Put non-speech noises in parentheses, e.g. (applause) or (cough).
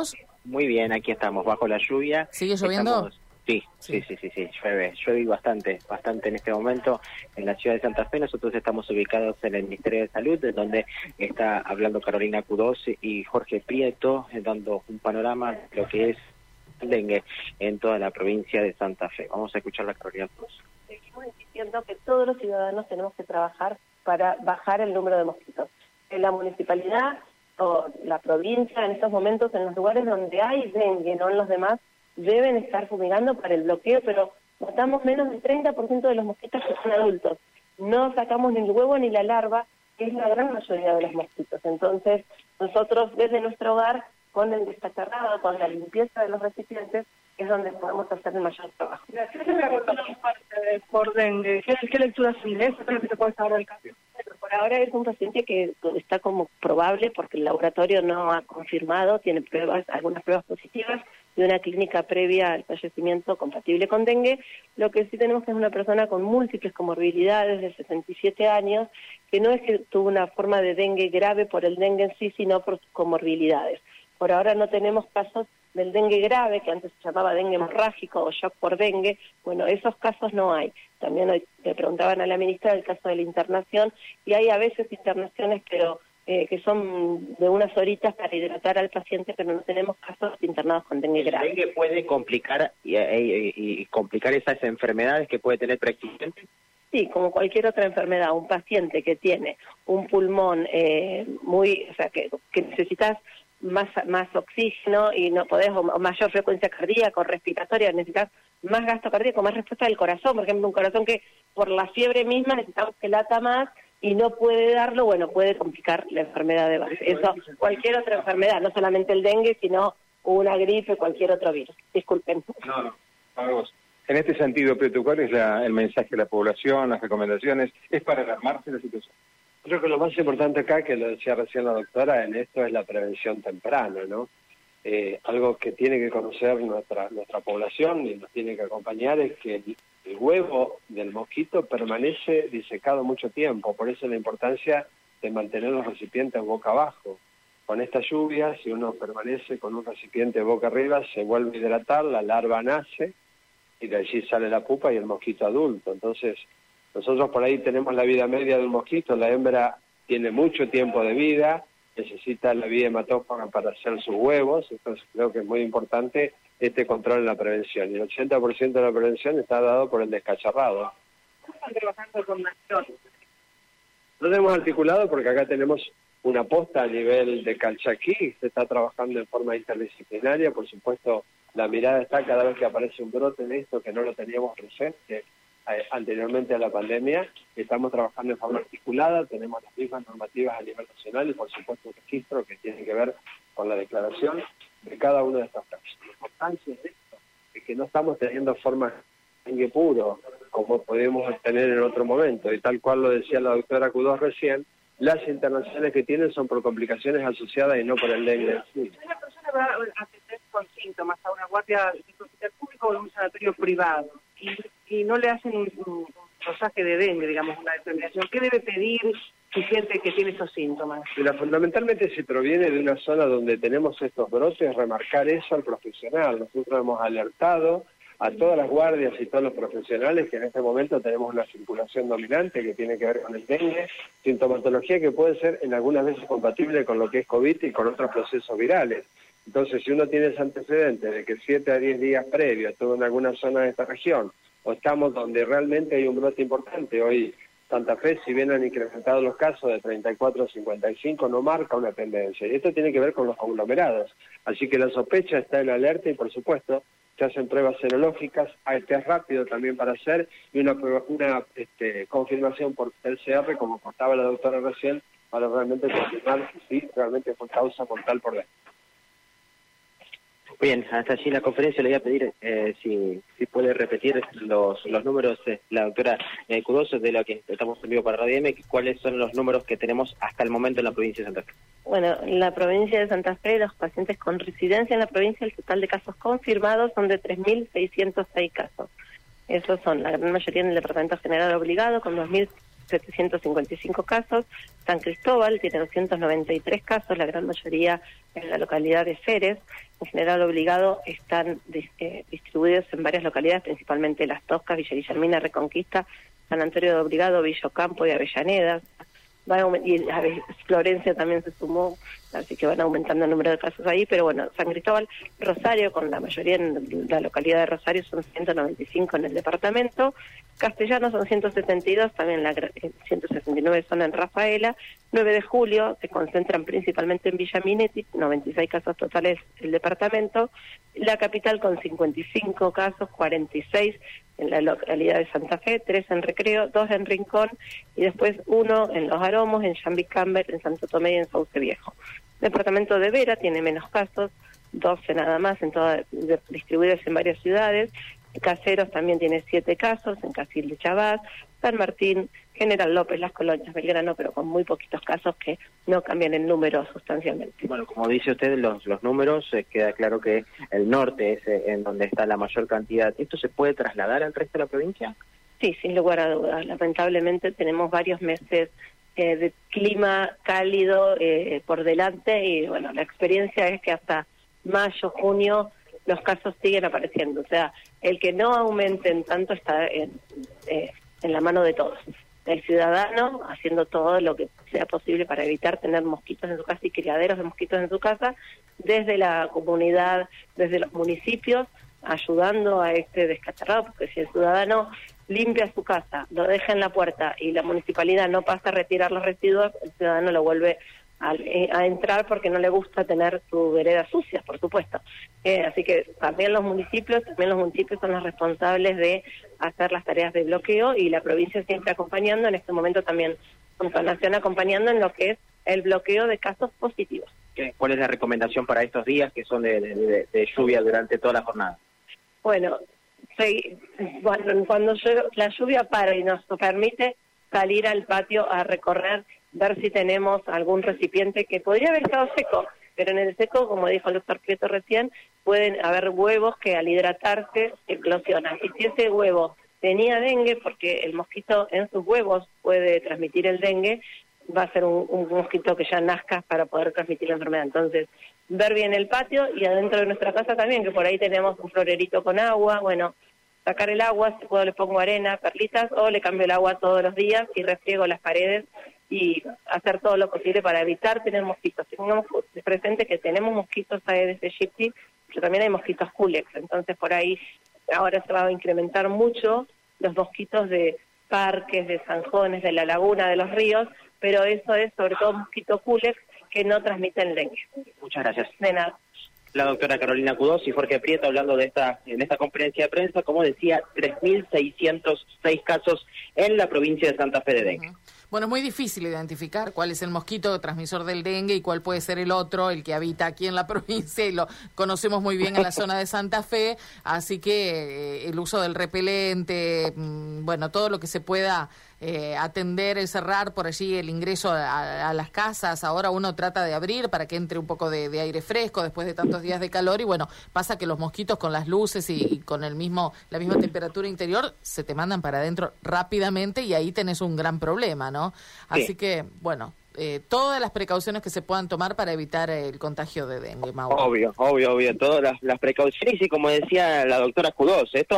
¿Vos? Muy bien, aquí estamos, bajo la lluvia. ¿Sigue lloviendo? Sí, sí, sí, sí, sí, llueve, llueve bastante, bastante en este momento en la ciudad de Santa Fe. Nosotros estamos ubicados en el Ministerio de Salud, en donde está hablando Carolina Cudós y Jorge Prieto, eh, dando un panorama de lo que es dengue en toda la provincia de Santa Fe. Vamos a escuchar la Carolina Cudós. Seguimos insistiendo que todos los ciudadanos tenemos que trabajar para bajar el número de mosquitos. En la municipalidad o la provincia, en estos momentos, en los lugares donde hay dengue, no en los demás, deben estar fumigando para el bloqueo, pero matamos menos del 30% de los mosquitos que son adultos. No sacamos ni el huevo ni la larva, que es la gran mayoría de los mosquitos. Entonces, nosotros desde nuestro hogar, con el destacharrado, con la limpieza de los recipientes, es donde podemos hacer el mayor trabajo. ¿Qué, qué lectura se ¿Qué se puede saber del caso? Ahora es un paciente que está como probable porque el laboratorio no ha confirmado, tiene pruebas, algunas pruebas positivas de una clínica previa al fallecimiento compatible con dengue. Lo que sí tenemos que es una persona con múltiples comorbilidades de 67 años, que no es que tuvo una forma de dengue grave por el dengue en sí, sino por comorbilidades. Por ahora no tenemos casos del dengue grave, que antes se llamaba dengue hemorrágico o shock por dengue, bueno, esos casos no hay. También le preguntaban a la ministra del caso de la internación, y hay a veces internaciones, pero eh, que son de unas horitas para hidratar al paciente, pero no tenemos casos internados con dengue grave. ¿El dengue puede complicar y, complicar esas enfermedades que puede tener preexistente? Sí, como cualquier otra enfermedad, un paciente que tiene un pulmón eh, muy, o sea, que, que necesitas más, más oxígeno y no podés, o mayor frecuencia cardíaca o respiratoria, necesitas más gasto cardíaco, más respuesta del corazón, por ejemplo, un corazón que por la fiebre misma necesitamos que lata más y no puede darlo, bueno, puede complicar la enfermedad de base. Eso, cualquier otra enfermedad, no solamente el dengue, sino una gripe, cualquier otro virus. Disculpen. No, no, vamos. En este sentido, ¿cuál es el mensaje de la población, las recomendaciones? ¿Es para alarmarse la situación? Creo que lo más importante acá, que lo decía recién la doctora, en esto es la prevención temprana, ¿no? Eh, algo que tiene que conocer nuestra nuestra población y nos tiene que acompañar es que el, huevo del mosquito permanece disecado mucho tiempo, por eso la importancia de mantener los recipientes boca abajo. Con esta lluvia, si uno permanece con un recipiente boca arriba, se vuelve a hidratar, la larva nace y de allí sale la pupa y el mosquito adulto. Entonces, nosotros por ahí tenemos la vida media de un mosquito, la hembra tiene mucho tiempo de vida, necesita la vía hematófaga para hacer sus huevos, entonces creo que es muy importante este control en la prevención. Y el 80% de la prevención está dado por el descacharrado. ¿Cómo están trabajando con Nación? Lo hemos articulado porque acá tenemos una posta a nivel de Calchaquí, se está trabajando en forma interdisciplinaria, por supuesto la mirada está cada vez que aparece un brote de esto que no lo teníamos presente, eh, anteriormente a la pandemia. Estamos trabajando en forma articulada, tenemos las mismas normativas a nivel nacional y por supuesto un registro que tiene que ver con la declaración de cada uno de estos casos. La importancia de esto es que no estamos teniendo forma dengue puro como podemos tener en otro momento y tal cual lo decía la doctora Cudós recién, las internacionales que tienen son por complicaciones asociadas y no por el dengue. Sí. Una persona va a atender con síntomas a una guardia de hospital público o en un sanatorio privado y, no le hacen un, un, de dengue, digamos, una determinación. ¿Qué debe pedir si siente que tiene esos síntomas? Mira, fundamentalmente si proviene de una zona donde tenemos estos brotes, remarcar eso al profesional. Nosotros hemos alertado a todas las guardias y todos los profesionales que en este momento tenemos una circulación dominante que tiene que ver con el dengue, sintomatología que puede ser en algunas veces compatible con lo que es COVID y con otros procesos virales. Entonces, si uno tiene ese antecedente de que 7 a 10 días previos estuvo en alguna zona de esta región, o estamos donde realmente hay un brote importante, hoy Santa Fe, si bien han incrementado los casos de 34 a 55, no marca una tendencia. Y esto tiene que ver con los conglomerados. Así que la sospecha está en alerta y, por supuesto, se hacen pruebas serológicas, hay test rápido también para hacer y una, una este, confirmación por PCR, como contaba la doctora recién, para realmente confirmar si realmente fue causa mortal por dentro. Bien, hasta allí la conferencia le voy a pedir eh, si, puede repetir los, números, eh, la doctora eh, de lo que estamos en vivo para Radio M, cuáles son los números que tenemos hasta el momento en la provincia de Santa Fe. Bueno, en la provincia de Santa Fe, los pacientes con residencia en la provincia, el total de casos confirmados son de 3.606 casos. Esos son la gran mayoría en el Departamento General Obligado, con 2.755 casos. San Cristóbal tiene 293 casos, la gran mayoría en la localidad de Ceres. en general obligado, están eh, distribuidos en varias localidades, principalmente Las Toscas, Villa Guillermina, Reconquista, San Antonio de Obligado, Villocampo y Avellaneda. y Florencia también se sumó, así que van aumentando el número de casos ahí, pero bueno, San Cristóbal, Rosario, con la mayoría en la localidad de Rosario son 195 en el departamento, Castellanos son 172, también la 169 son en Rafaela, 9 de julio se concentran principalmente en Villa Minetti, 96 casos totales el departamento, la capital con 55 casos, 46 en la localidad de Santa Fe, 3 en Recreo, 2 en Rincón y después uno en Los Aromos, en Jambi Camber, en Santo Tomé y en Sauce Viejo. El departamento de Vera tiene menos casos, 12 nada más, en toda, distribuidos en varias ciudades, Caseros también tiene siete casos, en Casil de Chabás, San Martín, General López, Las Colonias, Belgrano, pero con muy poquitos casos que no cambian el número sustancialmente. Bueno, como dice usted, los, los números, eh, queda claro que el norte es eh, en donde está la mayor cantidad. ¿Esto se puede trasladar al resto de la provincia? Sí, sin lugar a dudas. Lamentablemente tenemos varios meses eh, de clima cálido por delante y bueno, la experiencia es que hasta mayo, junio los casos siguen apareciendo. O sea, el que no aumenten tanto está en, eh, en la mano de todos. El ciudadano haciendo todo lo que sea posible para evitar tener mosquitos en su casa y criaderos de mosquitos en su casa, desde la comunidad, desde los municipios, ayudando a este descacharrado, porque si el ciudadano limpia su casa, lo deja en la puerta y la municipalidad no pasa a retirar los residuos, el ciudadano lo vuelve eh, a, entrar porque no le gusta tener su vereda sucia, por supuesto. Eh, así que también los municipios, también los municipios son los responsables de hacer las tareas de bloqueo y la provincia siempre acompañando, en este momento también con Nación acompañando en lo que es el bloqueo de casos positivos. ¿Cuál es la recomendación para estos días que son de, lluvia durante toda la jornada? Bueno, cuando, cuando la lluvia para y nos permite salir al patio a recorrer ver si tenemos algún recipiente que podría haber estado seco, pero en el seco, como dijo el doctor Prieto recién, pueden haber huevos que al hidratarse eclosionan. Y si ese huevo tenía dengue, porque el mosquito en sus huevos puede transmitir el dengue, va a ser un, mosquito que ya nazca para poder transmitir la enfermedad. Entonces, ver bien el patio y adentro de nuestra casa también, que por ahí tenemos un florerito con agua, bueno, sacar el agua, si puedo le pongo arena, perlitas, o le cambio el agua todos los días y refriego las paredes y hacer todo lo posible para evitar tener mosquitos. Tengamos presente que tenemos mosquitos Aedes aegypti, pero también hay mosquitos Culex, entonces por ahí ahora se va a incrementar mucho los mosquitos de parques, de zanjones, de la laguna, de los ríos, pero eso es sobre todo mosquito Culex que no transmiten dengue. Muchas gracias. De nada la doctora Carolina Cudós y Jorge Prieto hablando de esta en esta conferencia de prensa, como decía, 3.606 casos en la provincia de Santa Fe de dengue. Bueno, es muy difícil identificar cuál es el mosquito transmisor del dengue y cuál puede ser el otro, el que habita aquí en la (laughs) provincia y lo conocemos muy bien en la zona de Santa Fe, así que eh, el uso del repelente, mm, bueno, todo lo que se pueda eh, atender, cerrar por allí el ingreso a, las casas. Ahora uno trata de abrir para que entre un poco de, aire fresco después de tantos días de calor y bueno, pasa que los mosquitos con las luces y, con el mismo la misma temperatura interior se te mandan para adentro rápidamente y ahí tenés un gran problema, ¿no? Así que, bueno, eh, todas las precauciones que se puedan tomar para evitar el contagio de dengue, Obvio, obvio, obvio, todas las, precauciones y como decía la doctora Cudós, esto